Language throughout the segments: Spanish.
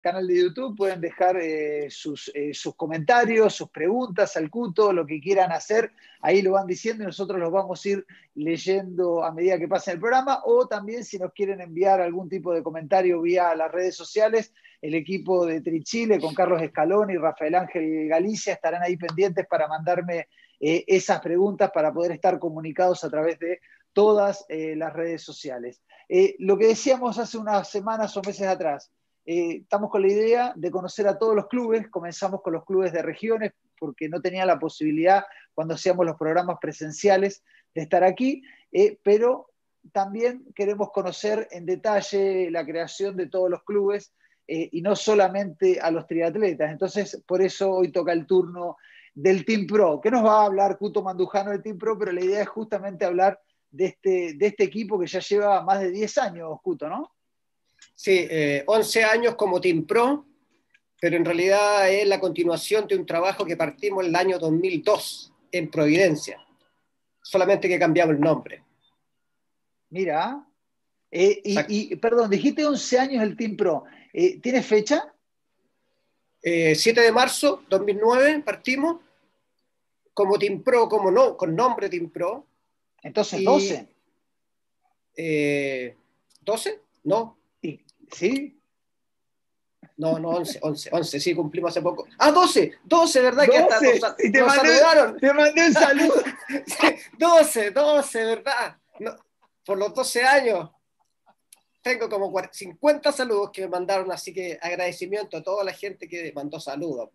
canal de YouTube, pueden dejar eh, sus, eh, sus, comentarios, sus preguntas al CUTO, lo que quieran hacer, ahí lo van diciendo y nosotros los vamos a ir leyendo a medida que pase el programa, o también si nos quieren enviar algún tipo de comentario vía las redes sociales, el equipo de Trichile con Carlos Escalón y Rafael Ángel Galicia estarán ahí pendientes para mandarme eh, esas preguntas para poder estar comunicados a través de todas las redes sociales. lo que decíamos hace unas semanas o meses atrás, eh, estamos con la idea de conocer a todos los clubes, comenzamos con los clubes de regiones porque no tenía la posibilidad cuando hacíamos los programas presenciales de estar aquí, eh, pero también queremos conocer en detalle la creación de todos los clubes eh, y no solamente a los triatletas. Entonces, por eso hoy toca el turno del Team Pro. ¿Qué nos va a hablar Cuto Mandujano del Team Pro? Pero la idea es justamente hablar de este, de este equipo que ya lleva más de 10 años, Cuto, ¿no? Sí, 11 eh, años como Team Pro, pero en realidad es la continuación de un trabajo que partimos en el año 2002 en Providencia, solamente que cambiamos el nombre. Mira, eh, y, perdón, dijiste 11 años el Team Pro, eh, ¿tienes fecha? 7 de marzo 2009 partimos como Team Pro, como no, con nombre Team Pro. Entonces, 12. ¿12? No, ¿Sí? No, no, 11, 11, 11, sí, cumplimos hace poco. Ah, 12, 12, ¿verdad? que hasta y te, mandé, saludaron. te mandé un saludo. 12, 12, ¿verdad? por los 12 años. Tengo como 50 saludos que me mandaron, así que agradecimiento a toda la gente que mandó saludos.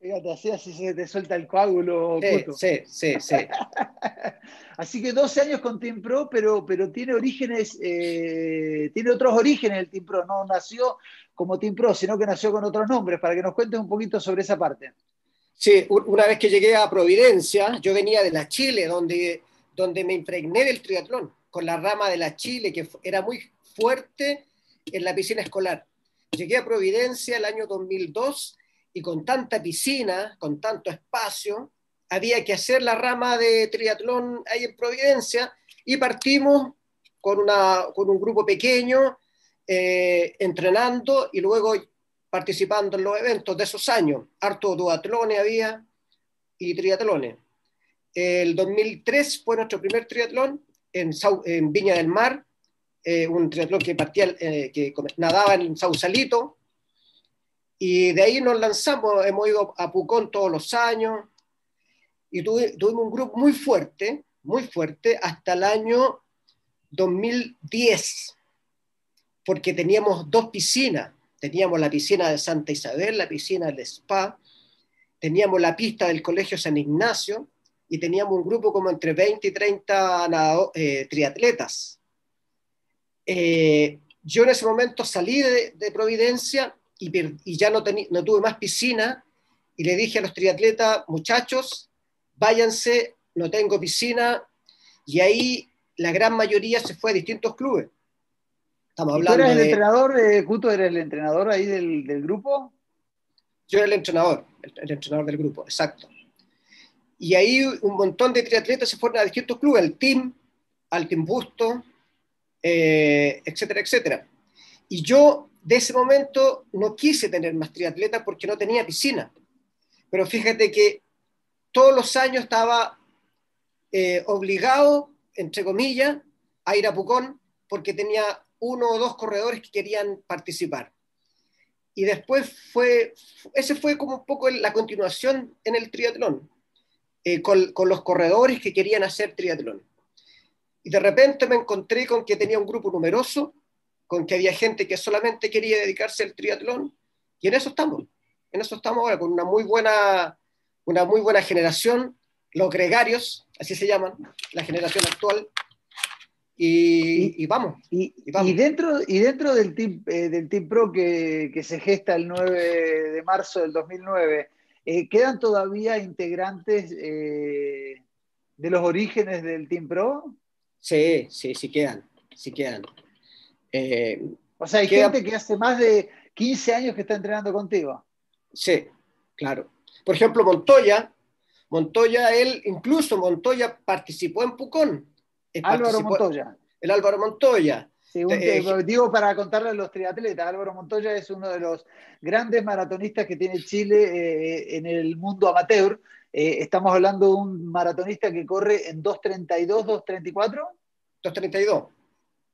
Fíjate, así, así se te suelta el coágulo. Sí, sí, sí, así que 12 años con Team Pro, pero, pero tiene orígenes, eh, tiene otros orígenes el Team Pro. No nació como Team Pro, sino que nació con otros nombres, para que nos cuentes un poquito sobre esa parte. Sí, una vez que llegué a Providencia, yo venía de la Chile, donde, donde me impregné del triatlón, con la rama de la Chile, que era muy fuerte en la piscina escolar. Llegué a Providencia el año 2002 y con tanta piscina, con tanto espacio, había que hacer la rama de triatlón ahí en Providencia y partimos con, una, con un grupo pequeño, eh, entrenando y luego participando en los eventos de esos años. Harto duatlones había y triatlones. El 2003 fue nuestro primer triatlón en, en Viña del Mar, eh, un triatlón que partía, eh, que nadaba en Sausalito, y de ahí nos lanzamos, hemos ido a Pucón todos los años y tuvimos un grupo muy fuerte, muy fuerte, hasta el año 2010, porque teníamos dos piscinas. Teníamos la piscina de Santa Isabel, la piscina del Spa, teníamos la pista del Colegio San Ignacio y teníamos un grupo como entre 20 y 30 eh, triatletas. Eh, yo en ese momento salí de Providencia y, ya no, no tuve más piscina y le dije a los triatletas, muchachos, váyanse, no tengo piscina, y ahí la gran mayoría se fue a distintos clubes. Estamos hablando ¿Tú eres el entrenador, eh, Cuto, eres el entrenador ahí del, del, grupo? Yo era el entrenador, el, entrenador del grupo, exacto. Y ahí un montón de triatletas se fueron a distintos clubes, al Team, al Team Busto, eh, etcétera, etcétera. Y yo de ese momento no quise tener más triatleta porque no tenía piscina. Pero fíjate que todos los años estaba eh, obligado, entre comillas, a ir a Pucón porque tenía uno o dos corredores que querían participar. Y después fue, ese fue como un poco la continuación en el triatlón, eh, con los corredores que querían hacer triatlón. Y de repente me encontré con que tenía un grupo numeroso con que había gente que solamente quería dedicarse al triatlón, y en eso estamos, en eso estamos ahora, con una muy buena, una muy buena generación, los gregarios, así se llaman, la generación actual, y, vamos, y, dentro, y dentro del Team, eh, del team Pro que, que, se gesta el 9 de marzo del 2009, eh, ¿quedan todavía integrantes eh, de los orígenes del Team Pro? Sí, sí, sí quedan, sí quedan. Eh, o sea, hay gente que hace más de 15 años que está entrenando contigo. Sí, claro. Por ejemplo, Montoya, Montoya, él, incluso Montoya participó en Pucón. Álvaro Montoya. El Álvaro Montoya. digo para contarle a los triatletas, Álvaro Montoya es uno de los grandes maratonistas que tiene Chile en el mundo amateur. estamos hablando de un maratonista que corre en 2.32, 2.34. 2.32.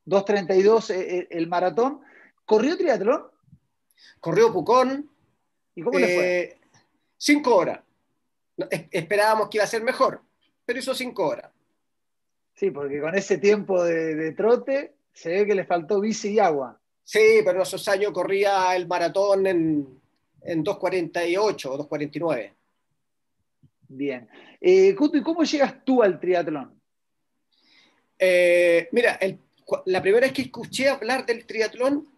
2.32 el maratón. ¿Corrió triatlón? Corrió Pucón. ¿Y cómo le fue? Cinco horas. Esperábamos que iba a ser mejor, pero hizo cinco horas. Sí, porque con ese tiempo de, trote se ve que le faltó bici y agua. Sí, pero esos años corría el maratón en, en 2.48 o 2.49. Bien. Eh, ¿y cómo llegas tú al triatlón? Eh, mira, la primera vez que escuché hablar del triatlón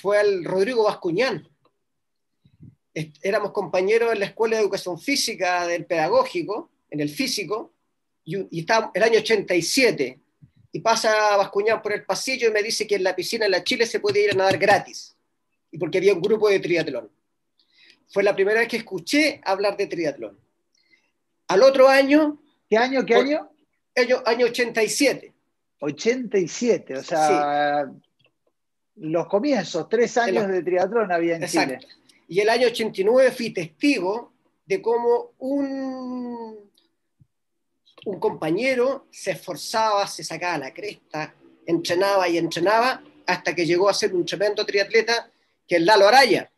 fue al Rodrigo Bascuñán. Éramos compañeros en la Escuela de Educación Física del Pedagógico, en el físico, y, está el año 87, y pasa Bascuñán por el pasillo y me dice que en la piscina en la Chile se puede ir a nadar gratis, y porque había un grupo de triatlón. Fue la primera vez que escuché hablar de triatlón. Al otro año... ¿Qué año? ¿Qué año? Año, año 87. 87, o sea, los comienzos, tres años de triatlón había en Chile. Y el año 89 fui testigo de cómo un, un compañero se esforzaba, se sacaba la cresta, entrenaba y entrenaba hasta que llegó a ser un tremendo triatleta que es Lalo Araya.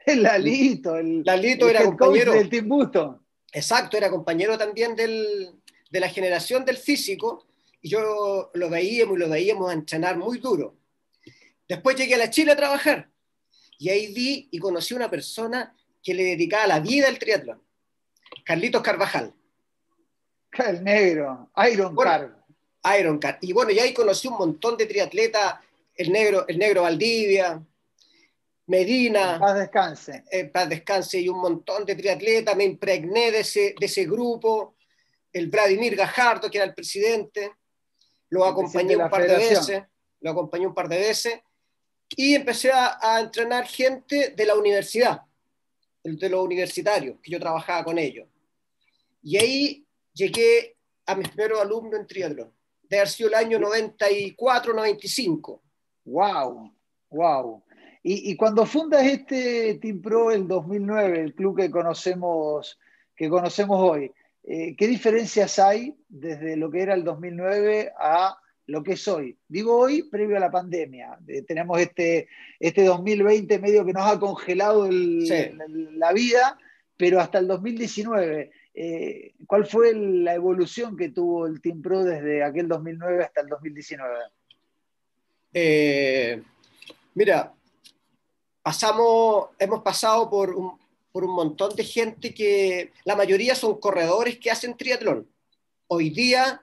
El Lalito, el, Lalito era compañero del Team Busto. Exacto, era compañero también del, de la generación del físico y yo lo veíamos y lo veíamos a entrenar muy duro. Después llegué a la Chile a trabajar y ahí vi y conocí a una persona que le dedicaba la vida al triatlón, Carlitos Carvajal. El negro, Iron Car. Iron Car. Y bueno, y ahí conocí un montón de triatletas, el negro, el negro Valdivia, Medina. Paz descanse. Eh, paz descanse y un montón de triatletas, me impregné de ese, de ese grupo, el Vladimir Gajardo, que era el presidente, lo acompañé un par de veces, lo acompañé un par de veces, y empecé a, entrenar gente de la universidad, de los universitarios, que yo trabajaba con ellos. Y ahí llegué a mis primeros alumnos en triatlón, de haber sido el año 94, 95. ¡Wow! ¡Wow! Y, y, cuando fundas este Team Pro el 2009, el club que conocemos, que conocemos hoy, eh, ¿qué diferencias hay desde lo que era el 2009 a lo que es hoy? Digo hoy, previo a la pandemia. Eh, tenemos este, este 2020 medio que nos ha congelado la, vida, pero hasta el 2019. Eh, ¿Cuál fue la evolución que tuvo el Team Pro desde aquel 2009 hasta el 2019? mira, pasamos, hemos pasado por un, por un montón de gente que la mayoría son corredores que hacen triatlón. Hoy día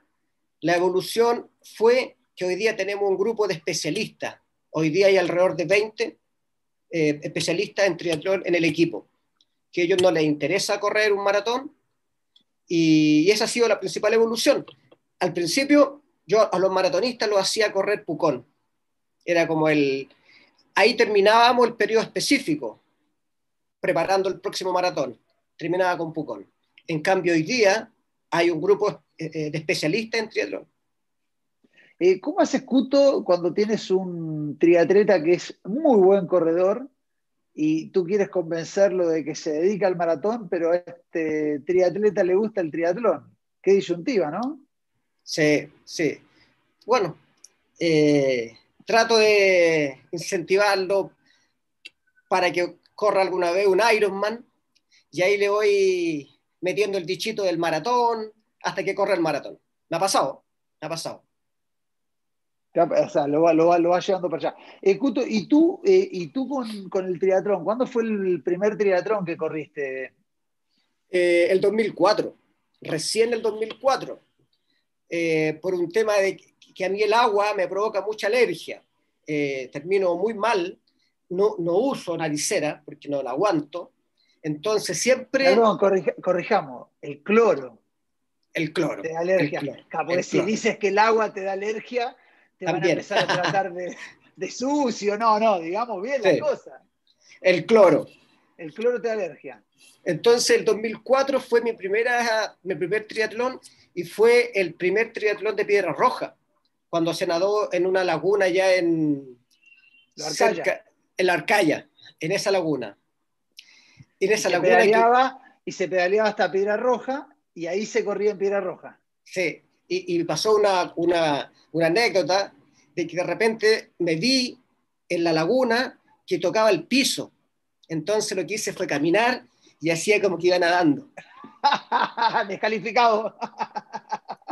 la evolución fue que hoy día tenemos un grupo de especialistas. Hoy día hay alrededor de 20 eh, especialistas en triatlón en el equipo, que a ellos no les interesa correr un maratón y, esa ha sido la principal evolución. Al principio yo a los maratonistas los hacía correr Pucón. Era como el... Ahí terminábamos el periodo específico, preparando el próximo maratón. Terminaba con Pucón. En cambio, hoy día hay un grupo eh, eh, de especialistas en triatlón. Eh, ¿Cómo haces, Cuto, cuando tienes un triatleta que es muy buen corredor y tú quieres convencerlo de que se dedica al maratón, pero a este triatleta le gusta el triatlón? Qué disyuntiva, ¿no? Sí, sí. Bueno, trato de incentivarlo para que corra alguna vez un Ironman y ahí le voy metiendo el dichito del maratón hasta que corre el maratón. Me ha pasado, me ha pasado. O sea, lo va, lo va, lo va llevando para allá. Eh, ¿y tú, eh, y tú con, con, el triatlón? ¿Cuándo fue el primer triatlón que corriste? Eh, el 2004, recién el 2004, por un tema de que a mí el agua me provoca mucha alergia. termino muy mal no, no uso naricera porque no la aguanto. Entonces siempre... Perdón, corrijamos, el cloro. El cloro. Te da alergia. si dices que el agua te da alergia, te van a empezar a tratar de, sucio. No, no, digamos bien la cosa. El cloro. El cloro te da alergia. Entonces el 2004 fue mi, primera, mi primer triatlón y fue el primer triatlón de Piedra Roja, cuando se nadó en una laguna ya en, cerca- en la Arcaya, en esa laguna. En esa se laguna que- pedaleaba y se pedaleaba hasta Piedra Roja y ahí se corría en Piedra Roja. Sí, y, y pasó una, una, una anécdota de que de repente me vi en la laguna que tocaba el piso. Entonces lo que hice fue caminar y hacía como que iba nadando. Descalificado.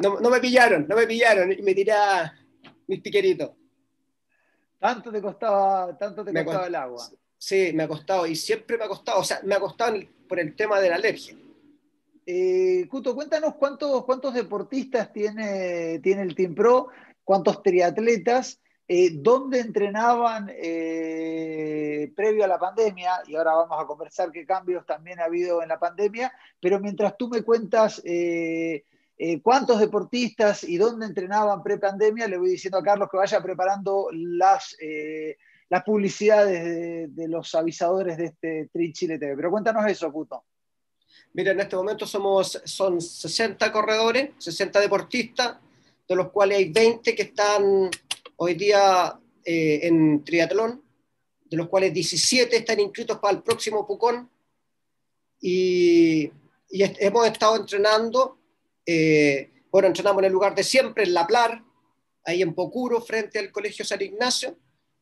No, no me pillaron, no me pillaron y me tiré a mis piqueritos. Tanto te costaba, tanto te costaba cost- el agua. Sí, me ha costado y siempre me ha costado, o sea, me ha costado por el tema de la alergia. Eh, Cuto, cuéntanos cuántos, cuántos deportistas tiene, tiene el Team Pro, cuántos triatletas, eh, dónde entrenaban eh, previo a la pandemia, y ahora vamos a conversar qué cambios también ha habido en la pandemia, pero mientras tú me cuentas eh, cuántos deportistas y dónde entrenaban pre-pandemia, le voy diciendo a Carlos que vaya preparando las, eh, las publicidades de, de los avisadores de este Tri Chile TV. Pero cuéntanos eso, Cuto. Mira, en este momento somos, son 60 corredores, 60 deportistas, de los cuales hay 20 que están hoy día eh, en triatlón, de los cuales 17 están inscritos para el próximo Pucón. Y, y est- hemos estado entrenando, eh, bueno, entrenamos en el lugar de siempre, en La Plar, ahí en Pocuro, frente al Colegio San Ignacio,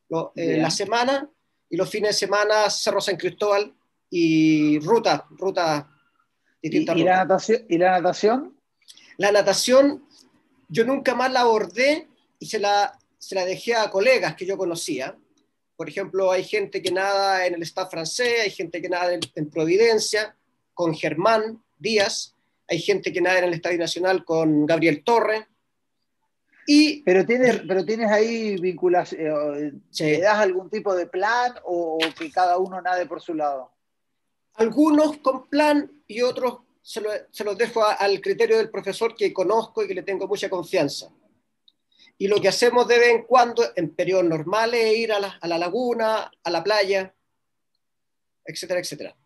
lo- eh, la semana, y los fines de semana Cerro San Cristóbal y ruta, ruta ¿Y, distintas y la rutas. natación, ¿Y la natación? La natación, yo nunca más la abordé y se la, se la dejé a colegas que yo conocía. Por ejemplo, hay gente que nada en el Estado francés, hay gente que nada en, en Providencia, con Germán Díaz, hay gente que nada en el Estadio Nacional con Gabriel Torre. Y Pero tienes, pero tienes ahí vinculación, Sí. ¿le das algún tipo de plan o, o que cada uno nade por su lado? algunos con plan y otros se, lo- se los dejo a- al criterio del profesor que conozco y que le tengo mucha confianza. Y lo que hacemos de vez en cuando, en periodos normales, es ir a la, a la laguna, a la playa, etcétera, etcétera.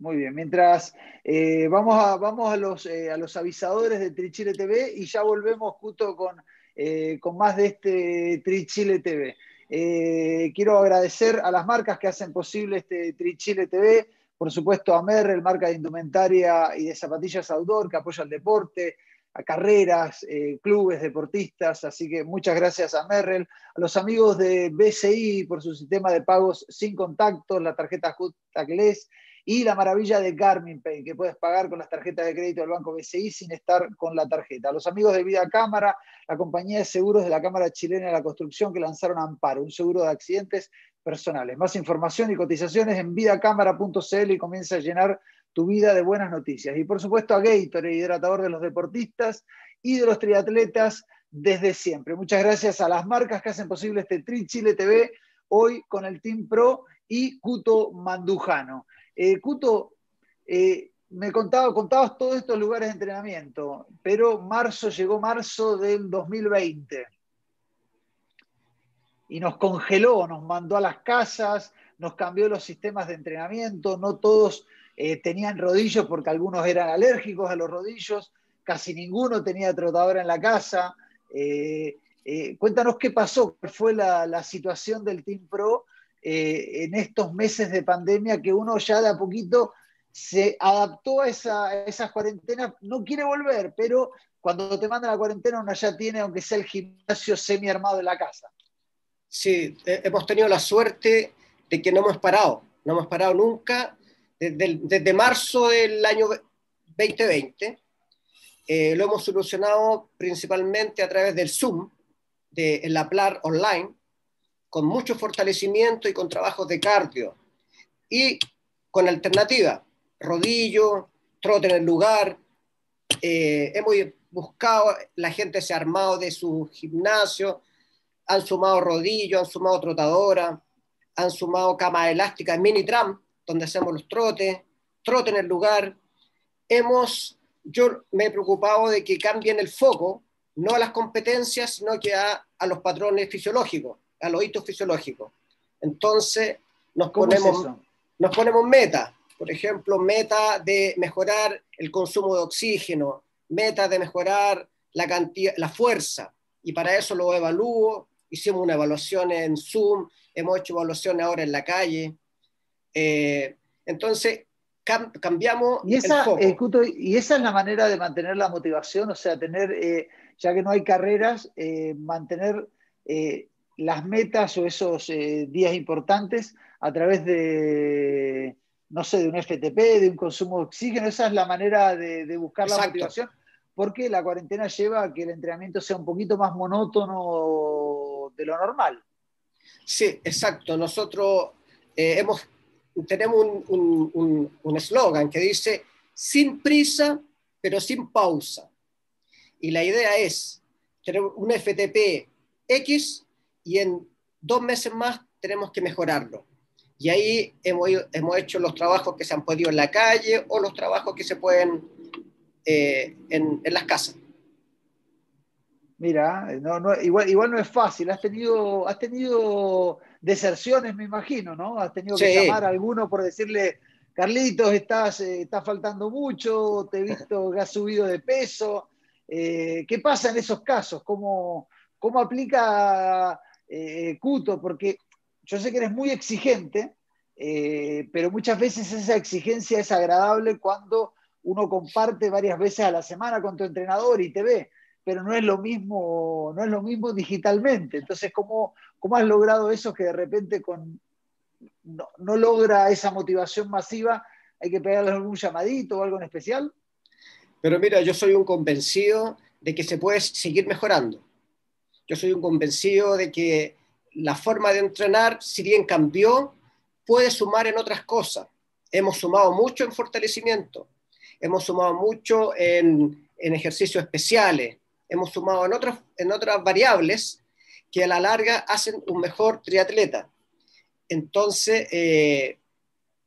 Muy bien, mientras eh, vamos, a, vamos a, los, eh, a los avisadores de Trichile TV y ya volvemos justo con, eh, con más de este Trichile TV. Quiero agradecer a las marcas que hacen posible este Trichile TV, por supuesto a Merrell, marca de indumentaria y de zapatillas outdoor que apoya el deporte, a carreras, clubes, deportistas, así que muchas gracias a Merrell, a los amigos de BCI por su sistema de pagos sin contacto, la tarjeta Tacless y la maravilla de Garmin Pay, que puedes pagar con las tarjetas de crédito del Banco BCI sin estar con la tarjeta. Los amigos de Vida Cámara, la compañía de seguros de la Cámara Chilena de la Construcción que lanzaron Amparo, un seguro de accidentes personales. Más información y cotizaciones en vidacámara.cl y comienza a llenar tu vida de buenas noticias. Y por supuesto a Gatorade, hidratador de los deportistas y de los triatletas desde siempre. Muchas gracias a las marcas que hacen posible este Tri Chile TV hoy con el Team Pro y Cuto Mandujano. Eh, Cuto, eh, me contaba, contabas todos estos lugares de entrenamiento, pero marzo llegó marzo del 2020 y nos congeló, nos mandó a las casas, nos cambió los sistemas de entrenamiento, no todos eh, tenían rodillos porque algunos eran alérgicos a los rodillos, casi ninguno tenía trotadora en la casa. Cuéntanos qué pasó, cuál fue la situación del Team Pro eh, en estos meses de pandemia que uno ya de a poquito se adaptó a, esa, a esas cuarentenas, no quiere volver, pero cuando te mandan a la cuarentena uno ya tiene, aunque sea el gimnasio semi armado en la casa. Sí, eh, hemos tenido la suerte de que no hemos parado, no hemos parado nunca desde, desde marzo del año 2020. Eh, lo hemos solucionado principalmente a través del Zoom, de la PLAR online, con mucho fortalecimiento y con trabajos de cardio. Y con alternativa, rodillo, trote en el lugar. Eh, hemos buscado, la gente se ha armado de su gimnasio, han sumado rodillo, han sumado trotadora, han sumado cama elástica, mini tram, donde hacemos los trotes, trote en el lugar. Hemos, yo me he preocupado de que cambien el foco, no a las competencias, sino que a, a los patrones fisiológicos, a los hitos fisiológicos. Entonces, nos ponemos, es nos ponemos meta, por ejemplo, meta de mejorar el consumo de oxígeno, meta de mejorar la, cantidad, la fuerza, y para eso lo evalúo. Hicimos una evaluación en Zoom, hemos hecho evaluaciones ahora en la calle. Eh, entonces, cambiamos y esa, el foco. y esa es la manera de mantener la motivación, o sea, tener, eh, ya que no hay carreras, eh, mantener las metas o esos días importantes a través de, no sé, de un FTP, de un consumo de oxígeno. Esa es la manera de, buscar la motivación, porque la cuarentena lleva a que el entrenamiento sea un poquito más monótono de lo normal. Sí, exacto. Nosotros eh, hemos, tenemos un eslogan que dice, sin prisa, pero sin pausa. Y la idea es tener un FTP X y en dos meses más tenemos que mejorarlo. Y ahí hemos, hemos hecho los trabajos que se han podido en la calle o los trabajos que se pueden eh, en, en, las casas. Mira, no, no, igual, igual no es fácil. Has tenido, has tenido deserciones, me imagino, ¿no? Has tenido que llamar a alguno por decirle, Carlitos, estás, eh, estás faltando mucho, te he visto que has subido de peso. Eh, ¿Qué pasa en esos casos? ¿Cómo, cómo aplica Cuto? Porque yo sé que eres muy exigente, eh, pero muchas veces esa exigencia es agradable cuando uno comparte varias veces a la semana con tu entrenador y te ve, pero no es lo mismo, no es lo mismo digitalmente. Entonces, ¿cómo, cómo has logrado eso que de repente con, no, no logra esa motivación masiva? ¿Hay que pegarle algún llamadito o algo en especial? Pero mira, yo soy un convencido de que se puede seguir mejorando. Yo soy un convencido de que la forma de entrenar, si bien cambió, puede sumar en otras cosas. Hemos sumado mucho en fortalecimiento, hemos sumado mucho en, ejercicios especiales, hemos sumado en, otras en otras variables que a la larga hacen un mejor triatleta. Entonces, eh,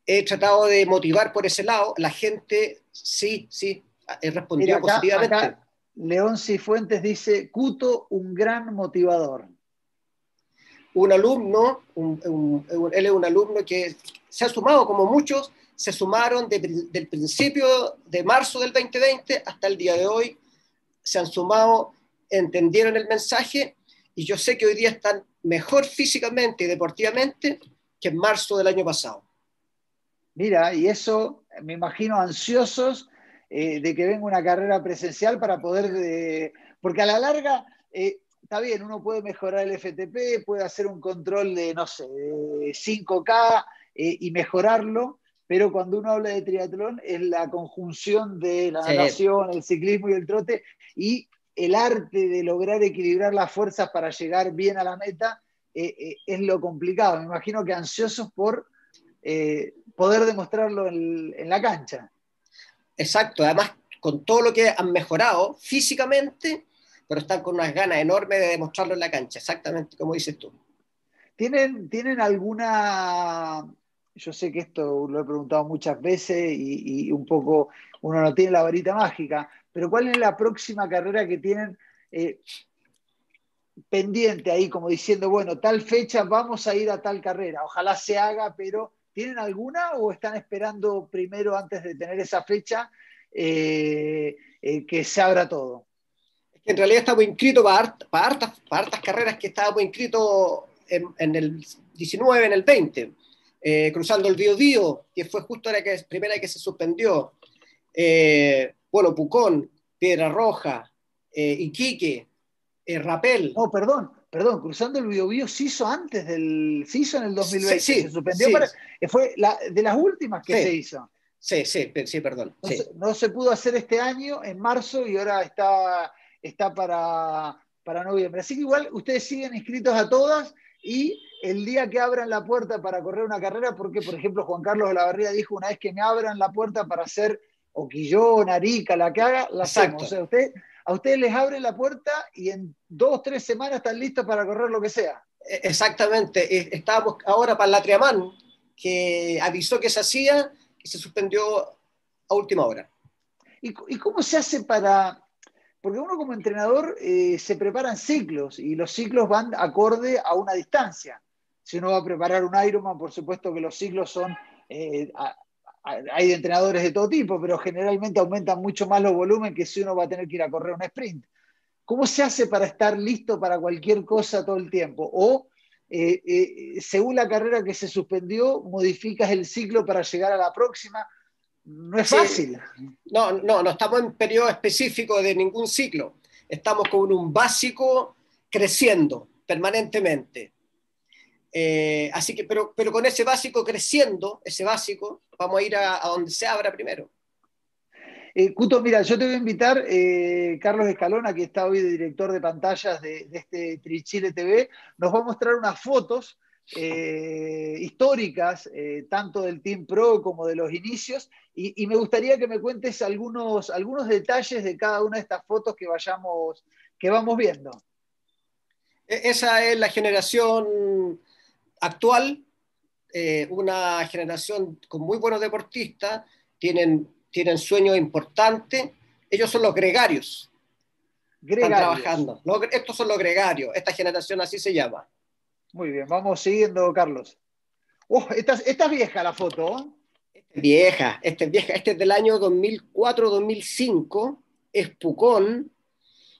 he tratado de motivar por ese lado. La gente, sí, sí, he respondido positivamente. León Cifuentes dice, Cuto, un gran motivador un alumno, él es un alumno que se ha sumado, como muchos, se sumaron del principio de marzo del 2020 hasta el día de hoy, se han sumado, entendieron el mensaje y yo sé que hoy día están mejor físicamente y deportivamente que en marzo del año pasado. Mira, y eso me imagino ansiosos eh, de que venga una carrera presencial para poder, porque a la larga eh, está bien, uno puede mejorar el FTP, puede hacer un control de, no sé, 5K eh, y mejorarlo, pero cuando uno habla de triatlón es la conjunción de la natación, el ciclismo y el trote y el arte de lograr equilibrar las fuerzas para llegar bien a la meta eh, eh, es lo complicado. Me imagino que ansiosos por poder demostrarlo en, en la cancha. Exacto, además con todo lo que han mejorado físicamente, pero están con unas ganas enormes de demostrarlo en la cancha, exactamente como dices tú. ¿Tienen, ¿Tienen alguna, yo sé que esto lo he preguntado muchas veces y, un poco uno no tiene la varita mágica, pero ¿cuál es la próxima carrera que tienen eh, pendiente ahí, como diciendo, bueno, tal fecha vamos a ir a tal carrera, ojalá se haga, pero ¿tienen alguna o están esperando primero antes de tener esa fecha eh, eh, que se abra todo? en realidad estábamos inscritos para, para, hartas, para hartas carreras que estábamos inscritos en, en, el 19, en el 20, eh, cruzando el Río Dío, que fue justo la que, primera que se suspendió. Bueno, Pucón, Piedra Roja, Iquique, Rapel. No, perdón, perdón, cruzando el Río Dío se hizo antes del, se hizo en el 2020, sí, se suspendió sí. para, fue la, de las últimas que se hizo. Sí, sí, sí, perdón. No se, no, se, pudo hacer este año, en marzo, y ahora está está para, para noviembre. Así que igual ustedes siguen inscritos a todas y el día que abran la puerta para correr una carrera, porque por ejemplo Juan Carlos de la Barría dijo una vez que me abran la puerta para hacer Oquillón, Arica, la que haga, la hacemos. O sea, usted, a ustedes les abren la puerta y en dos, tres semanas están listos para correr lo que sea. E, exactamente. Estábamos ahora para la Triamán, que avisó que se hacía y se suspendió a última hora. ¿Y, y cómo se hace para, porque uno como entrenador eh, se prepara en ciclos y los ciclos van acorde a una distancia. Si uno va a preparar un Ironman, por supuesto que los ciclos son, eh, a, hay entrenadores de todo tipo, pero generalmente aumentan mucho más los volúmenes que si uno va a tener que ir a correr un sprint. ¿cómo se hace para estar listo para cualquier cosa todo el tiempo? O eh, eh, según la carrera que se suspendió, modificas el ciclo para llegar a la próxima. No es fácil. No, no, no estamos en periodo específico de ningún ciclo. Estamos con un básico creciendo permanentemente. Eh, así que, pero, pero con ese básico creciendo, ese básico, vamos a ir a, donde se abra primero. Eh, Cuto, mira, yo te voy a invitar, eh, Carlos Escalona, que está hoy de director de pantallas de, este Trichile TV, nos va a mostrar unas fotos históricas, tanto del Team Pro como de los inicios, y, me gustaría que me cuentes algunos, algunos detalles de cada una de estas fotos que, vayamos, que vamos viendo. E, esa es la generación actual, eh, una generación con muy buenos deportistas, tienen, tienen sueños importantes, ellos son los gregarios. Están trabajando. estos son los gregarios, esta generación así se llama. Muy bien, vamos siguiendo, Carlos. Oh, esta, esta, es vieja la foto. Vieja, esta es vieja. Este es del año 2004-2005, es Pucón,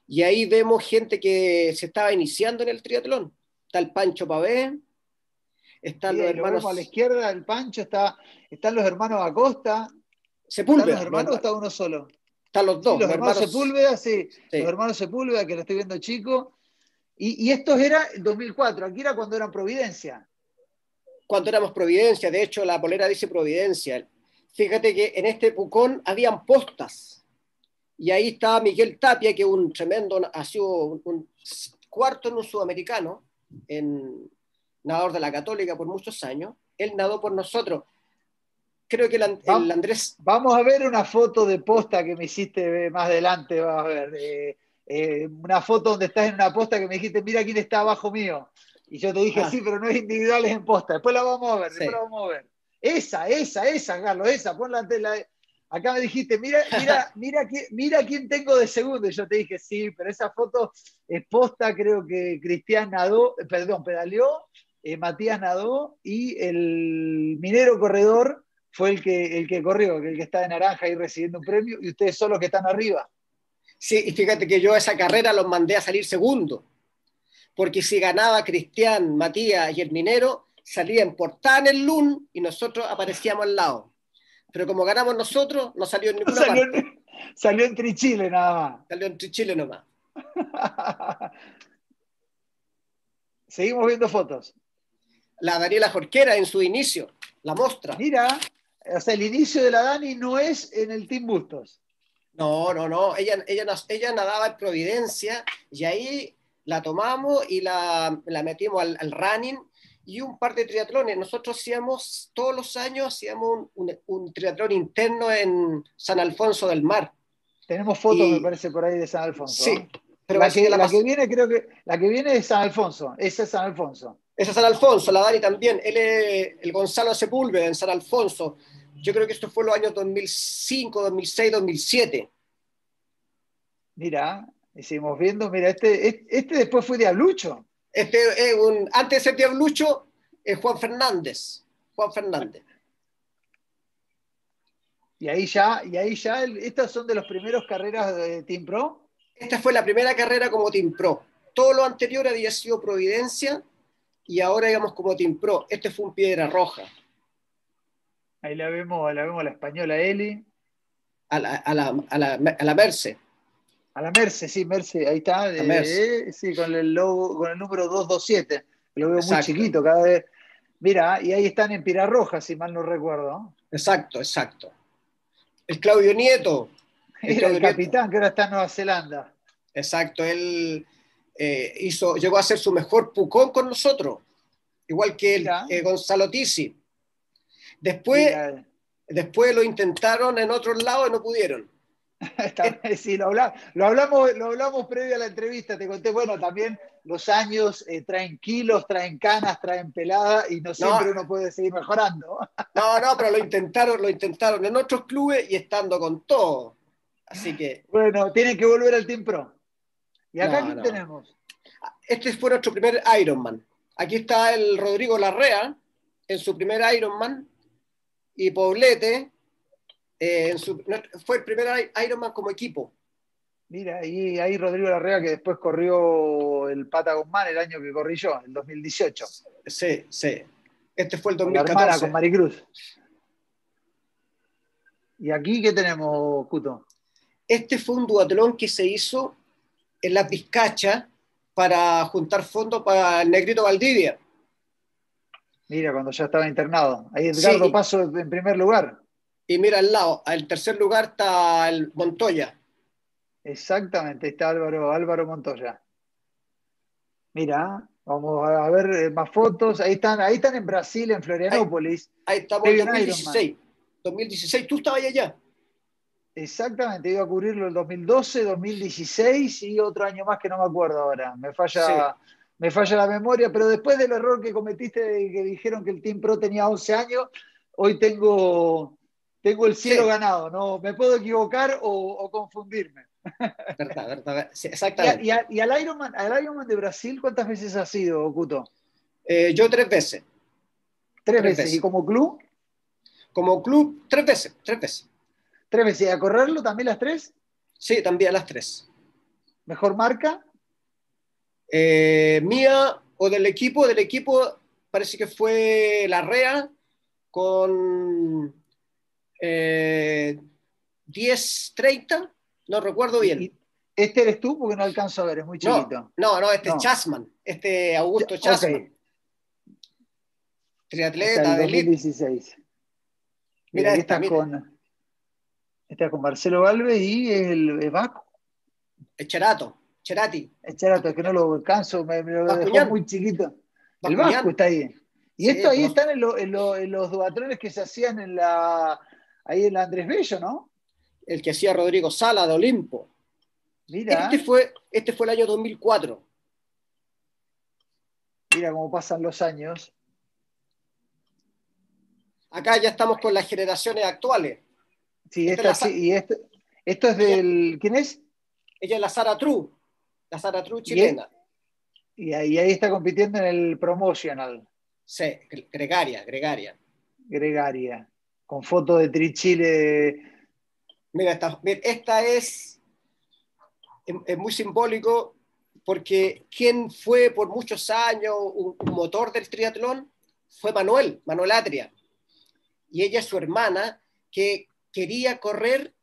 y ahí vemos gente que se estaba iniciando en el triatlón. Está el Pancho Pavé, están los hermanos. A la izquierda del Pancho está, están los hermanos Acosta. Sepúlveda. ¿Están los hermanos o está uno solo? Están los dos. los, hermanos, Sepúlveda, sí, Los hermanos Sepúlveda, que lo estoy viendo chico. Y, y estos era el 2004, aquí era cuando eran Providencia. Cuando éramos Providencia, de hecho la polera dice Providencia. Fíjate que en este Pucón habían postas. Y ahí estaba Miguel Tapia, que un tremendo, ha sido un cuarto en un sudamericano, en, nadador de la Católica por muchos años, él nadó por nosotros. Creo que el, Andrés... Vamos a ver una foto de posta que me hiciste más adelante, vamos a ver. Eh, eh, una foto donde estás en una posta que me dijiste, mira quién está abajo mío. Y yo te dije, ah. sí, pero no es individuales en posta. Después la vamos a ver, después la vamos a ver. Esa, esa, esa, Carlos, esa, ponla ante la... Acá me dijiste, mira, mira, mira, mira quién tengo de segundo. Y yo te dije, sí, pero esa foto es posta, creo que Cristian nadó, perdón, pedaleó eh, Matías nadó y el minero corredor fue el que, el que corrió, el que está de naranja ahí recibiendo un premio, y ustedes son los que están arriba. Sí, y fíjate que yo a esa carrera los mandé a salir segundo, porque si ganaba Cristian, Matías y el minero, salían por en el LUN y nosotros aparecíamos al lado. Pero como ganamos nosotros, no salió en ninguna salió, parte. Salió en Trichile nada más. Salió en Trichile nomás. Seguimos viendo fotos la Daniela Jorquera en su inicio, la mostra. Mira, sea, el inicio de la Dani no es en el Team Bustos. No, no, no, ella, ella, ella nadaba en Providencia y ahí la tomamos y la, la metimos al, al, running y un par de triatlones. Nosotros hacíamos, todos los años hacíamos un, un, triatlón interno en San Alfonso del Mar. Tenemos fotos, me parece, por ahí de San Alfonso. Sí. Pero la, que, la que viene, creo que, la que viene es San Alfonso, esa es San Alfonso. Esa es San Alfonso, la Dani también. Él es el Gonzalo Sepúlveda en San Alfonso. Yo creo que esto fue los años 2005, 2006, 2007. Mira, seguimos viendo, mira, este, este, después fue Diablucho. Este es un, antes de ser Diablucho, es Juan Fernández. Juan Fernández. Y ahí ya, y ahí ya, estas son de las primeras carreras de Team Pro. Esta fue la primera carrera como Team Pro. Todo lo anterior había sido Providencia y ahora digamos como Team Pro. Este fue un piedra roja. Ahí la vemos, la vemos a la española Eli. A la, a la, a la, a la Merce. A la Merce, sí, Merce, ahí está. Eh, sí, con el logo, con el número 227. Lo veo muy chiquito cada vez. Mira, y ahí están en Pirarroja, si mal no recuerdo. Exacto, exacto. El Claudio Nieto. El, el capitán que ahora está en Nueva Zelanda. Exacto, él eh, hizo, llegó a ser su mejor pucón con nosotros, igual que el, eh, Gonzalo Tisi. Después, después lo intentaron en otros lados y no pudieron. sí, lo hablamos, lo, hablamos, lo hablamos previo a la entrevista, te conté, bueno, también los años eh, traen kilos, traen canas, traen pelada y no siempre uno puede seguir mejorando. no, no, pero lo intentaron, lo intentaron en otros clubes y estando con todo. Así que. Bueno, tienen que volver al Team Pro. ¿Y acá quién tenemos? Este fue nuestro primer Ironman. Aquí está el Rodrigo Larrea en su primer Ironman y Poblete eh, fue el primer Ironman como equipo. Mira, ahí, ahí Rodrigo Larrea que después corrió el Patagonman el año que corrí yo, el 2018. Sí, sí. Este fue el Con la 2014. hermana, con Maricruz. ¿Y aquí qué tenemos, Cuto? Este fue un duatlón que se hizo en la Vizcacha para juntar fondos para el Negrito Valdivia. Mira, cuando ya estaba internado. Ahí Edgardo Sí. Paso en primer lugar. Y mira al lado, al tercer lugar está el Montoya. Exactamente, ahí está Álvaro, Álvaro Montoya. Mira, vamos a ver eh, más fotos. Ahí están, ahí están en Brasil, en Florianópolis. Ahí estamos en Previo a 2016. 2016, tú estabas allá. Exactamente, iba a cubrirlo el 2012, 2016 y otro año más que no me acuerdo ahora. Me falla, me falla la memoria, pero después del error que cometiste de que dijeron que el Team Pro tenía 11 años, hoy tengo, tengo el cielo Sí. ganado. No, me puedo equivocar o, o confundirme. Verdad, verdad. Sí, Y, a- exactamente. y a- y al, Ironman, al Ironman de Brasil, ¿cuántas veces has ido, Ocuto? Eh, yo tres veces. Tres, Tres veces. veces. ¿Y como club? Como club, tres veces. Tres veces. Tres veces. ¿Y a correrlo también las tres? Sí, también las tres. ¿Mejor marca? Eh, mía o del equipo, del equipo parece que fue la REA con eh, 10-30, no recuerdo bien. Y- ¿Este eres tú? Porque no alcanzo a ver, es muy chiquito. no, no, este No. es Chasman, este Augusto. Chasman, triatleta de elite. 2016. Mira Mira, esta, mira. con, estás con Marcelo Galvez y el, el Vasco. Cherato, Cherati. Echarato, es que no lo alcanzo, me, me lo dejó muy chiquito. El Bascuñán. Vasco está ahí. Y Sí, esto ahí están en, lo- en lo- en los duatrones que se hacían en la, ahí en la Andrés Bello, ¿no? el que hacía Rodrigo Sala de Olimpo. Mira, Este fue, este fue el año 2004. mira cómo pasan los años. Acá ya estamos con las generaciones actuales. Sí, Esta esta, es la sí, y esto, esto es del. ¿Quién es? Ella es la Sara True, la Sara True chilena. Y ahí, ahí está compitiendo en el Promotional, Sí, Gre- Gregaria, Gregaria. Gregaria, con foto de Trichile. Mira, esta, mira, esta es, es, es muy simbólico porque quien fue por muchos años un, un motor del triatlón fue Manuel, Manuel Atria. Y ella es su hermana que quería correr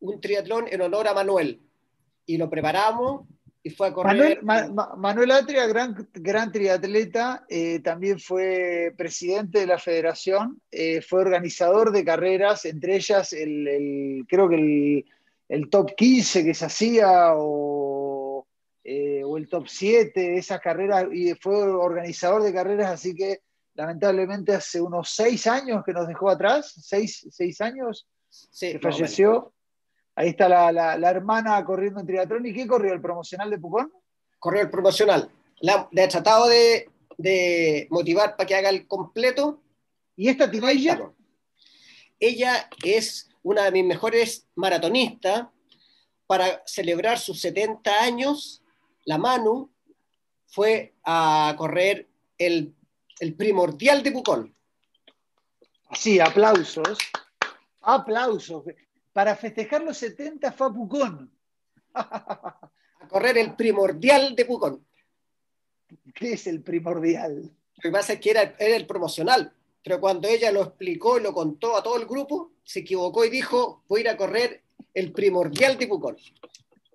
un triatlón en honor a Manuel. Y lo preparamos y fue a correr. Manuel, Ma- Atria, gran, triatleta, eh, también fue presidente de la federación, eh, fue organizador de carreras, entre ellas el, creo que el, top 15 que se hacía o, eh, el top 7 de esas carreras, y fue organizador de carreras, así que lamentablemente hace unos seis años que nos dejó atrás, seis, seis años Sí, que falleció. Ahí está la, la- la hermana corriendo en triatlón. ¿Y qué corrió? ¿El promocional de Pucón? correo el promocional. La, le he tratado de, de motivar para que haga el completo. ¿Y esta teenager? Ella es una de mis mejores maratonistas. Para celebrar sus 70 años, la Manu fue a correr el, el primordial de Pucón. Sí, aplausos. Aplausos. Para festejar los 70 fue a Pucón. A correr el primordial de Pucón. ¿Qué es el primordial? Lo que pasa es que era, era el promocional, pero cuando ella lo explicó y lo contó a todo el grupo, se equivocó y dijo, voy a ir a correr el primordial de Pucón.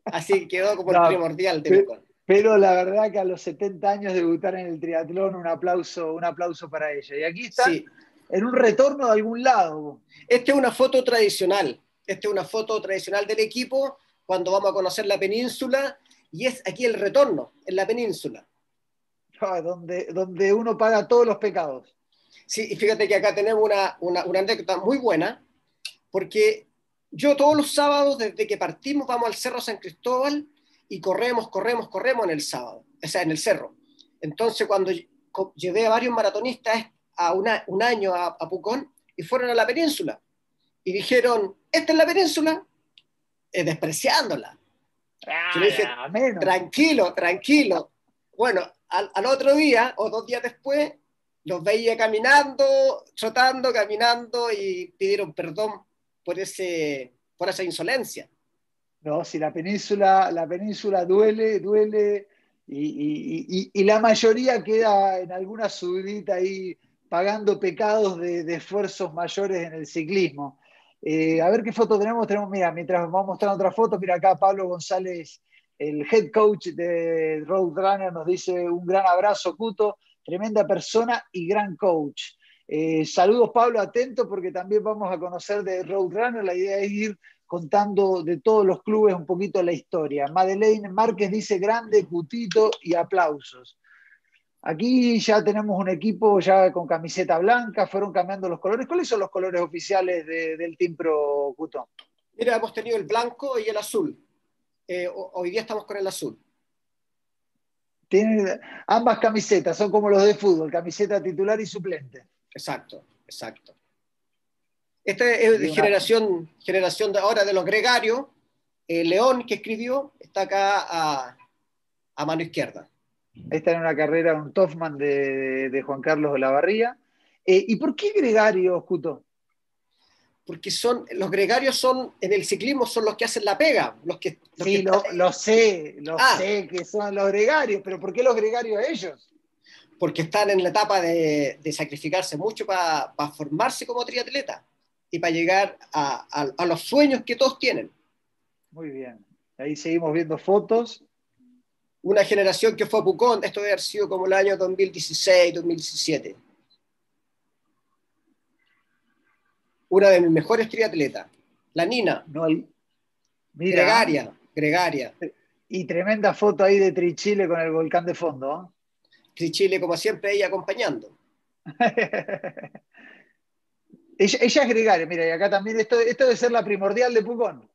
Así quedó como No, el primordial de pero- Pucón. Pero la verdad que a los 70 años debutar en el triatlón, un aplauso, un aplauso para ella. Y aquí está Sí. En un retorno de algún lado. Esta es una foto tradicional. Esta es una foto tradicional del equipo cuando vamos a conocer la península y es aquí el retorno, en la península. Ah, Donde, donde uno paga todos los pecados. Sí, y fíjate que acá tenemos una, una, una anécdota muy buena, porque yo todos los sábados, desde que partimos, vamos al Cerro San Cristóbal y corremos, corremos, corremos en el sábado, o sea, en el cerro. Entonces, cuando llevé a varios maratonistas a una- un año a, a Pucón y fueron a la península y dijeron, ¿esta es la península? Eh, despreciándola. Yo le dije, Ah. Tranquilo, tranquilo. Bueno, al, al otro día o dos días después, los veía caminando, trotando, caminando y pidieron perdón por, ese, por esa insolencia. No, si la península, la península duele, duele, y, la mayoría queda en alguna subida ahí pagando pecados de, esfuerzos mayores en el ciclismo. Eh, a ver qué foto tenemos. Tenemos, mira, mientras vamos mostrando otra foto, mira acá Pablo González, el head coach de Roadrunner, nos dice un gran abrazo, Cuto, tremenda persona y gran coach. Eh, saludos Pablo, atento porque también vamos a conocer de Roadrunner. La idea es ir contando de todos los clubes un poquito la historia. Madeleine Márquez dice grande, cutito y aplausos. Aquí ya tenemos un equipo ya con camiseta blanca, fueron cambiando los colores. ¿Cuáles son los colores oficiales del Team Pro Cuto? Mira, hemos tenido el blanco y el azul. Eh, hoy día estamos con el azul. Tienen ambas camisetas, son como los de fútbol, camiseta titular y suplente. Exacto, exacto. Esta es de generación, generación de ahora de los gregarios. Eh, León, que escribió, está acá a, mano izquierda. Está en una carrera, un Toffman de, Juan Carlos de la Barría. Eh, ¿Y por qué gregarios, Cuto? Porque son, los gregarios son, en el ciclismo son los que hacen la pega. Los que, sí, lo, sé, lo ah. sé que son los gregarios, pero ¿por qué los gregarios ellos? Porque están en la etapa de, sacrificarse mucho para formarse como triatleta y para llegar a, los sueños que todos tienen. Muy bien. Ahí seguimos viendo fotos. Una generación que fue a Pucón, esto debe haber sido como el año 2016, 2017. Una de mis mejores triatletas, la Nina. No, Gregaria, Gregaria. Y tremenda foto ahí de Trichile con el volcán de fondo. ¿eh? Trichile, como siempre, ahí acompañando. Ella, es gregaria, mira, y acá también esto, esto debe ser la primordial de Pucón.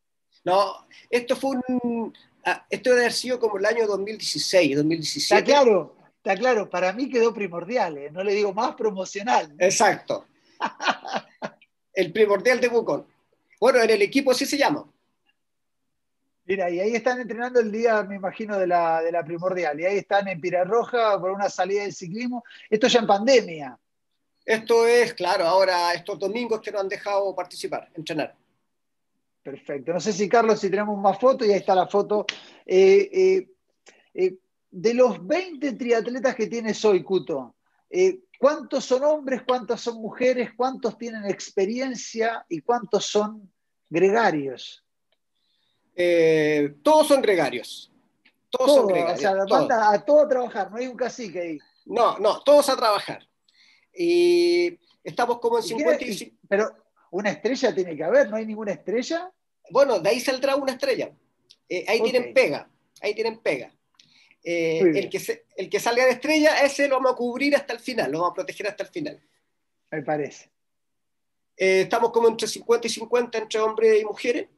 No, esto fue un. Ah, esto debe haber sido como el año 2016, 2017. Está claro, está claro, para mí quedó primordial, ¿eh? no le digo más promocional. Exacto. el primordial de Pucón. Bueno, en el equipo sí se llama. Mira, y ahí están entrenando el día, me imagino, de la, de la primordial. Y ahí están en Pirarroja por una salida del ciclismo. Esto ya en pandemia. Esto es, claro, ahora estos domingos que no han dejado participar, entrenar. Perfecto. No sé si, Carlos, si tenemos más fotos, y ahí está la foto. Eh, eh, eh, de los 20 triatletas que tienes hoy, Cuto, ¿cuántos son hombres, cuántos son mujeres, cuántos tienen experiencia y cuántos son gregarios? todos son gregarios. Todos, son gregarios. O sea, manda a todo a trabajar, no hay un cacique ahí. No, no, todos a trabajar. Y estamos como en 55. Pero una estrella tiene que haber, ¿no hay ninguna estrella? Bueno, de ahí saldrá una estrella. Eh, ahí tienen pega, ahí tienen pega. Eh, el, que el que salga de estrella, ese lo vamos a cubrir hasta el final, lo vamos a proteger hasta el final. Me parece. Eh, estamos como entre 50 y 50 entre hombres y mujeres.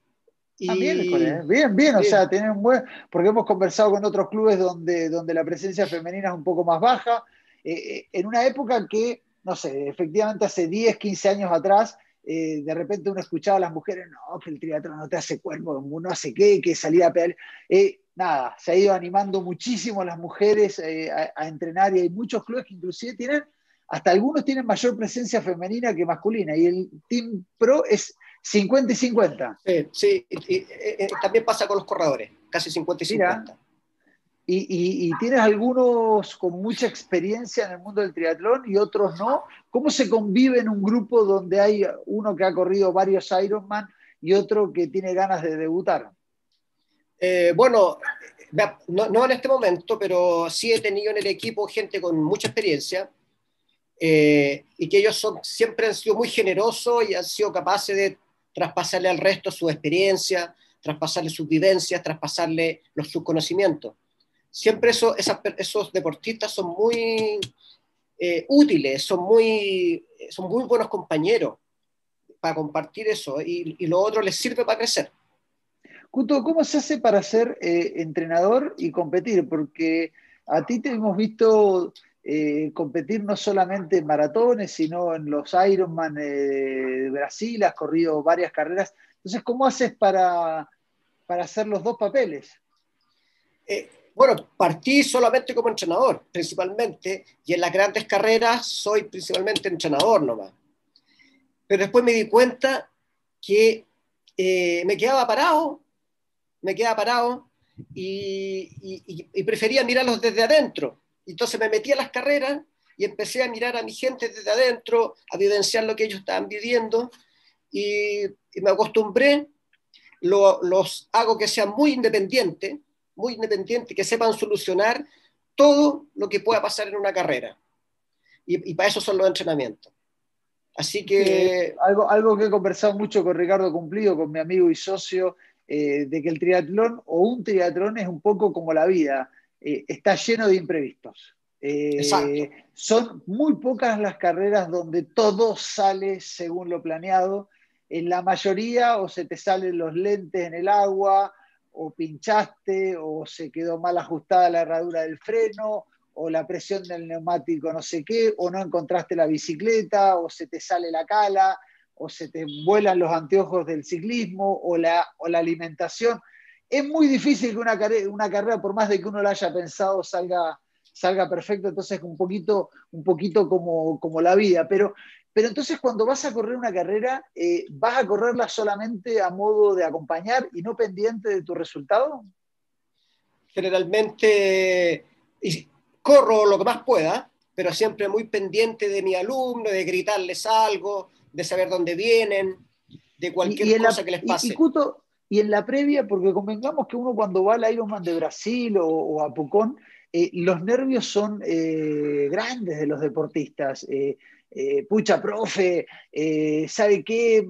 Ah, bien, bien, bien, o sea, tienen un buen, porque hemos conversado con otros clubes donde, donde la presencia femenina es un poco más baja, en una época que no sé, efectivamente hace 10, 15 años atrás, eh, de repente uno escuchaba a las mujeres, no, que el triatlón no te hace cuerpo, no hace qué, que salía a pelear. Eh, nada, se ha ido animando muchísimo a las mujeres eh, a, entrenar y hay muchos clubes que inclusive tienen, hasta algunos tienen mayor presencia femenina que masculina y el Team Pro es 50 y 50. Sí, sí también pasa con los corredores, casi 50 y 50 y, tienes algunos con mucha experiencia en el mundo del triatlón y otros no. ¿Cómo se convive en un grupo donde hay uno que ha corrido varios Ironman y otro que tiene ganas de debutar? Eh, bueno, no, en este momento, pero sí he tenido en el equipo gente con mucha experiencia eh, y que ellos son, siempre han sido muy generosos y han sido capaces de traspasarle al resto su experiencia, traspasarle sus vivencias, traspasarle los, sus conocimientos siempre eso, esos deportistas son muy eh, útiles, son muy, son muy buenos compañeros para compartir eso y, lo otro les sirve para crecer. Cuto, ¿cómo se hace para ser eh, entrenador y competir? Porque a ti te hemos visto eh, competir no solamente en maratones, sino en los Ironman de Brasil, has corrido varias carreras. Entonces, ¿cómo haces para, para hacer los dos papeles? Bueno, partí solamente como entrenador, principalmente, y en las grandes carreras soy principalmente entrenador nomás. Pero después me di cuenta que eh, me quedaba parado me quedaba parado y, prefería mirarlos desde adentro. Entonces me metí a las carreras y empecé a mirar a mi gente desde adentro, a vivenciar lo que ellos estaban viviendo y, me acostumbré, los hago que sean muy independientes, muy independientes, que sepan solucionar todo lo que pueda pasar en una carrera. Y, para eso son los entrenamientos. Así que... algo, algo que he conversado mucho con Ricardo Cumplido, con mi amigo y socio, eh, de que el triatlón o un triatlón es un poco como la vida, eh, está lleno de imprevistos. Eh, son muy pocas las carreras donde todo sale según lo planeado. En la mayoría o se te salen los lentes en el agua, o pinchaste, o se quedó mal ajustada la herradura del freno, o la presión del neumático no sé qué, o no encontraste la bicicleta, o se te sale la cala, o se te vuelan los anteojos del ciclismo o la, o la alimentación. Es muy difícil que una, una carrera, por más de que uno la haya pensado, salga, salga perfecto, entonces un poquito, un poquito como, como la vida. Pero, pero entonces cuando vas a correr una carrera, eh, ¿vas a correrla solamente a modo de acompañar y no pendiente de tu resultado? Generalmente corro lo que más pueda, pero siempre muy pendiente de mi alumno, de gritarles algo, de saber dónde vienen, de cualquier cosa que les pase. Y, en la previa, porque convengamos que uno cuando va al Ironman de Brasil o, a Pucón, eh, los nervios son eh, grandes de los deportistas. Eh, pucha, profe, ¿sabe qué?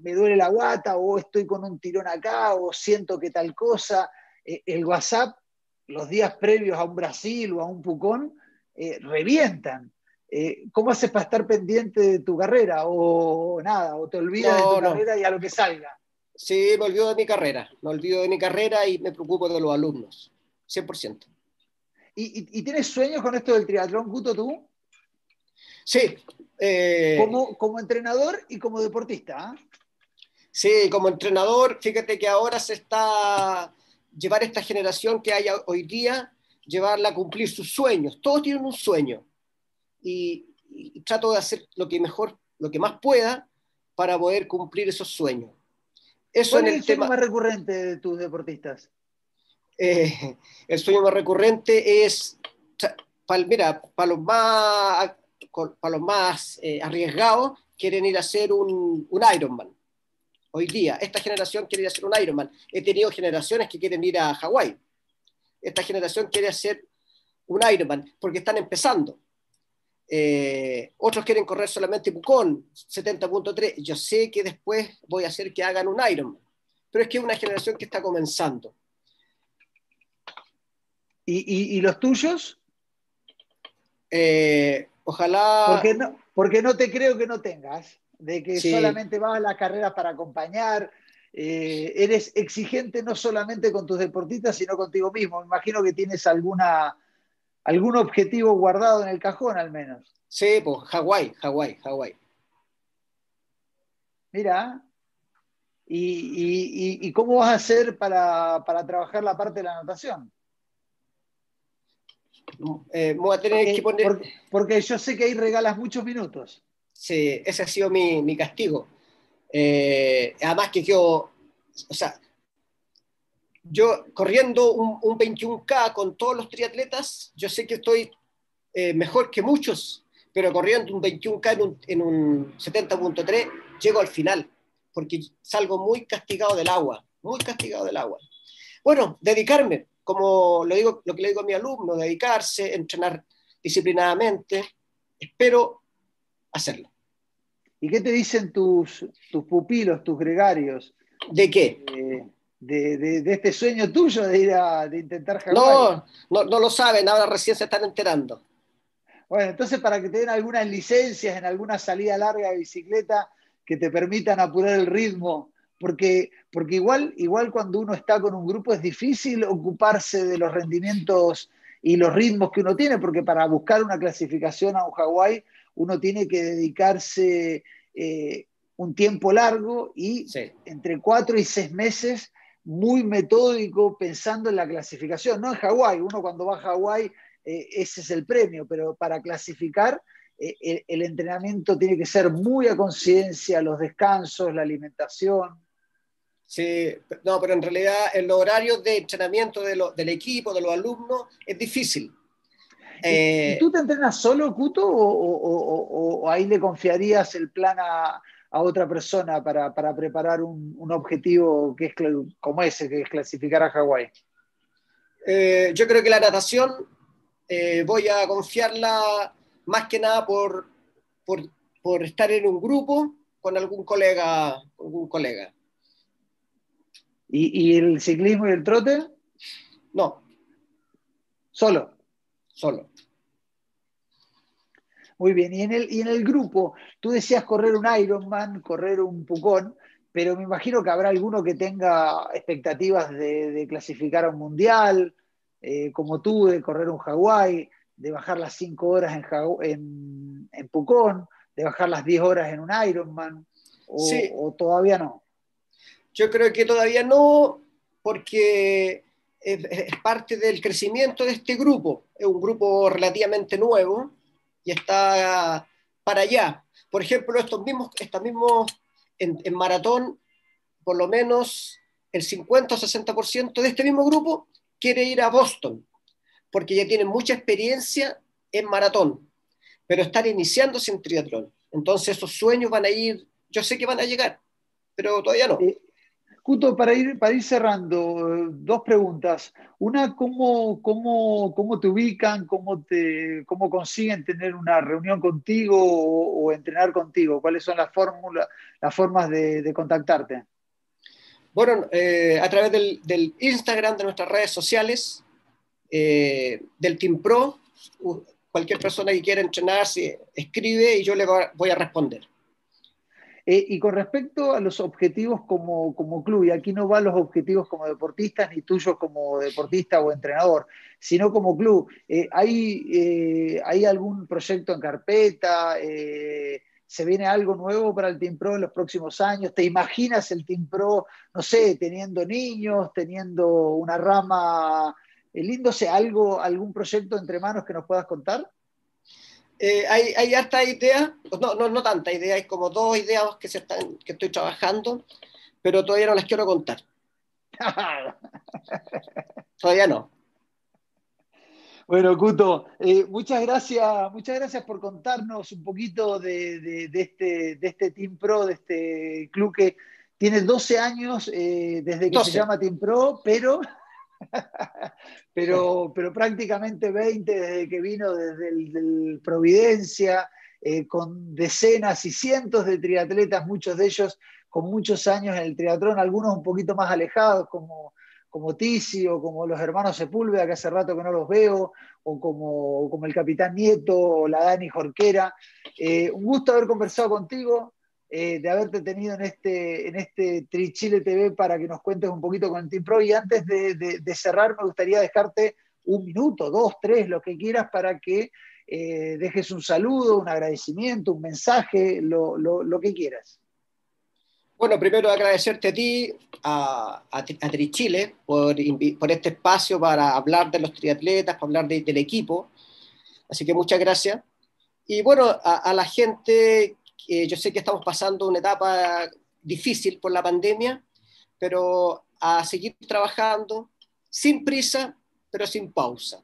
Me duele la guata o estoy con un tirón acá o siento que tal cosa. el WhatsApp, los días previos a un Brasil o a un Pucón, revientan. Eh, ¿cómo haces para estar pendiente de tu carrera? O nada, o te olvidas de tu carrera y a lo que salga. Sí, me olvido de mi carrera, me olvido de mi carrera y me preocupo de los alumnos, 100%. ¿Y, tienes sueños con esto del triatlón, Guto, tú? Sí. Eh, como, como entrenador y como deportista. ¿ah? Sí, como entrenador, fíjate que ahora se está llevar esta generación que hay hoy día, llevarla a cumplir sus sueños. Todos tienen un sueño y, trato de hacer lo que mejor, lo que más pueda para poder cumplir esos sueños. Eso ¿Cuál es el, tema... más recurrente de tus deportistas? Eh, el sueño más recurrente es, para, mira, para los más, para los más eh, arriesgados, quieren ir a hacer un, un, Ironman. Hoy día, esta generación quiere ir a hacer un Ironman. He tenido generaciones que quieren ir a Hawái. Esta generación quiere hacer un Ironman porque están empezando. Eh, otros quieren correr solamente Pucón, 70.3. Yo sé que después voy a hacer que hagan un Ironman, pero es que es una generación que está comenzando. ¿Y, los tuyos? Eh, ojalá. Porque no, porque no te creo que no tengas, de que solamente vas a las carreras para acompañar. Eh, eres exigente no solamente con tus deportistas, sino contigo mismo. Me imagino que tienes alguna algún objetivo guardado en el cajón al menos. Sí, pues Hawái, Hawái, Hawái. Mira, ¿y, cómo vas a hacer para, trabajar la parte de la Eh, voy a tener que poner... Porque, yo sé que ahí regalas muchos minutos. Sí, ese ha sido mi, castigo. Eh, además que yo, o sea, yo corriendo un, 21K con todos los triatletas, yo sé que estoy eh, mejor que muchos, pero corriendo un 21K en un, 70.3 llego al final, porque salgo muy castigado del agua, muy castigado del agua. Bueno, dedicarme, como lo, digo, lo que le digo a mi alumno, dedicarse, entrenar disciplinadamente, espero hacerlo. ¿Y qué te dicen tus, tus pupilos, tus gregarios? ¿De qué? Eh, de, este sueño tuyo de ir a de intentar No, no, no lo saben, ahora recién se están enterando. Bueno, entonces para que te den algunas licencias en alguna salida larga de bicicleta que te permitan apurar el ritmo, porque, porque igual, igual cuando uno está con un grupo es difícil ocuparse de los rendimientos y los ritmos que uno tiene, porque para buscar una clasificación a un Hawái uno tiene que dedicarse eh, un tiempo largo y entre cuatro y seis meses muy metódico pensando en la clasificación, no en Hawái, uno cuando va a Hawái eh, ese es el premio, pero para clasificar eh, el, entrenamiento tiene que ser muy a conciencia, los descansos, la alimentación. Sí, no, pero en realidad en los horarios de entrenamiento de del equipo, de los alumnos, es difícil. Eh, ¿Tú te entrenas solo, Cuto, o, ahí le confiarías el plan a, otra persona para, preparar un, objetivo que es como ese, que es clasificar a Hawái? Eh, yo creo que la natación eh, voy a confiarla más que nada por, por, estar en un grupo con algún colega. Algún colega. ¿Y, el ciclismo y el trote? No. ¿Solo? Solo. Muy bien, y en, el, y en el grupo, tú decías correr un Ironman, correr un Pucón, pero me imagino que habrá alguno que tenga expectativas de, clasificar a un mundial, eh, como tú, de correr un Hawái, de bajar las 5 horas en, en, en, Pucón, de bajar las 10 horas en un Ironman, o, o todavía no. Yo creo que todavía no, porque es, parte del crecimiento de este grupo. Es un grupo relativamente nuevo y está para allá. Por ejemplo, estos mismos, estos mismos en, maratón, por lo menos el 50 o 60% de este mismo grupo quiere ir a Boston, porque ya tienen mucha experiencia en maratón, pero están iniciándose en triatlón. Entonces esos sueños van a ir, yo sé que van a llegar, pero todavía no. Eh, Cuto, para ir, para ir cerrando, dos preguntas. Una, ¿cómo, cómo, te ubican? ¿Cómo, te, ¿Cómo consiguen tener una reunión contigo o, entrenar contigo? ¿Cuáles son las, fórmulas, las formas de, contactarte? Bueno, eh, a través del, Instagram, de nuestras redes sociales, eh, del Team Pro, cualquier persona que quiera entrenar, escribe y yo le voy a responder. Eh, y con respecto a los objetivos como, como, club, y aquí no van los objetivos como deportistas ni tuyos como deportista o entrenador, sino como club, eh, ¿hay, eh, ¿hay algún proyecto en carpeta? ¿Se viene algo nuevo para el Team Pro en los próximos años? ¿Te imaginas el Team Pro, no sé, teniendo niños, teniendo una rama, lindo, algo, algún proyecto entre manos que nos puedas contar? Eh, hay, hay harta idea, no, no, no tanta idea, hay como dos ideas que, se están, que estoy trabajando, pero todavía no las quiero contar. todavía no. Bueno, Cuto, eh, muchas gracias, muchas gracias por contarnos un poquito de, de, este, de este Team Pro, de este club que tiene 12 años eh, desde que se llama Team Pro, pero pero, pero prácticamente 20 desde que vino desde el, Providencia, eh, con decenas y cientos de triatletas, muchos de ellos con muchos años en el triatlón, algunos un poquito más alejados, como, como Tizi o como los hermanos Sepúlveda, que hace rato que no los veo, o como, como el capitán Nieto o la Dani Jorquera. Eh, un gusto haber conversado contigo. Eh, de haberte tenido en este, en este Trichile TV para que nos cuentes un poquito con el Team Pro. Y antes de, cerrar, me gustaría dejarte un minuto, dos, tres, lo que quieras para que eh, dejes un saludo, un agradecimiento, un mensaje, lo, que quieras. Bueno, primero agradecerte a ti, a, a, Trichile, por, por, este espacio para hablar de los triatletas, para hablar del equipo. Así que muchas gracias. Y bueno, a, la gente yo sé que estamos pasando una etapa difícil por la pandemia, pero a seguir trabajando sin prisa, pero sin pausa.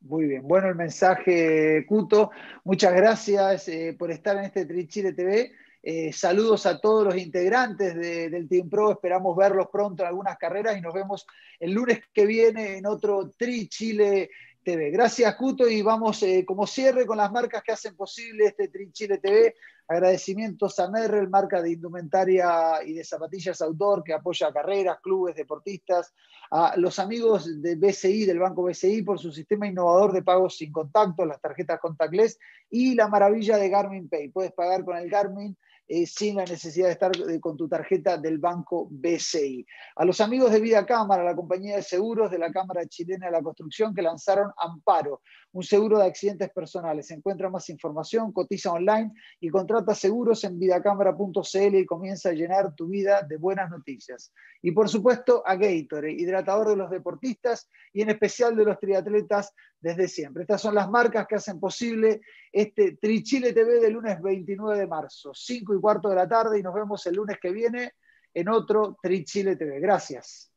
Muy bien, bueno el mensaje, Cuto. Muchas gracias eh, por estar en este Trichile TV. Eh, saludos a todos los integrantes del Team Pro. Esperamos verlos pronto en algunas carreras y nos vemos el lunes que viene en otro Tri Chile Gracias, Cuto, y vamos eh, como cierre con las marcas que hacen posible este Trinchile TV. Agradecimientos a Merrell, marca de indumentaria y de zapatillas outdoor que apoya carreras, clubes, deportistas, a los amigos de BCI, del Banco BCI, por su sistema innovador de pagos sin contacto, las tarjetas contactless y la maravilla de Garmin Pay. Puedes pagar con el Garmin eh, sin la necesidad de estar eh, con tu tarjeta del banco BCI. A los amigos de Vida Cámara, la compañía de seguros de la Cámara Chilena de la Construcción que lanzaron Amparo, un seguro de accidentes personales. Encuentra más información, cotiza online y contrata seguros en vidacámara.cl y comienza a llenar tu vida de buenas noticias. Y por supuesto a Gatorade, hidratador de los deportistas y en especial de los triatletas desde siempre. Estas son las marcas que hacen posible este Trichile TV del lunes 29 de marzo, 5 y cuarto de la tarde y nos vemos el lunes que viene en otro Tri Chile TV. Gracias.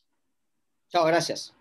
Chao, gracias.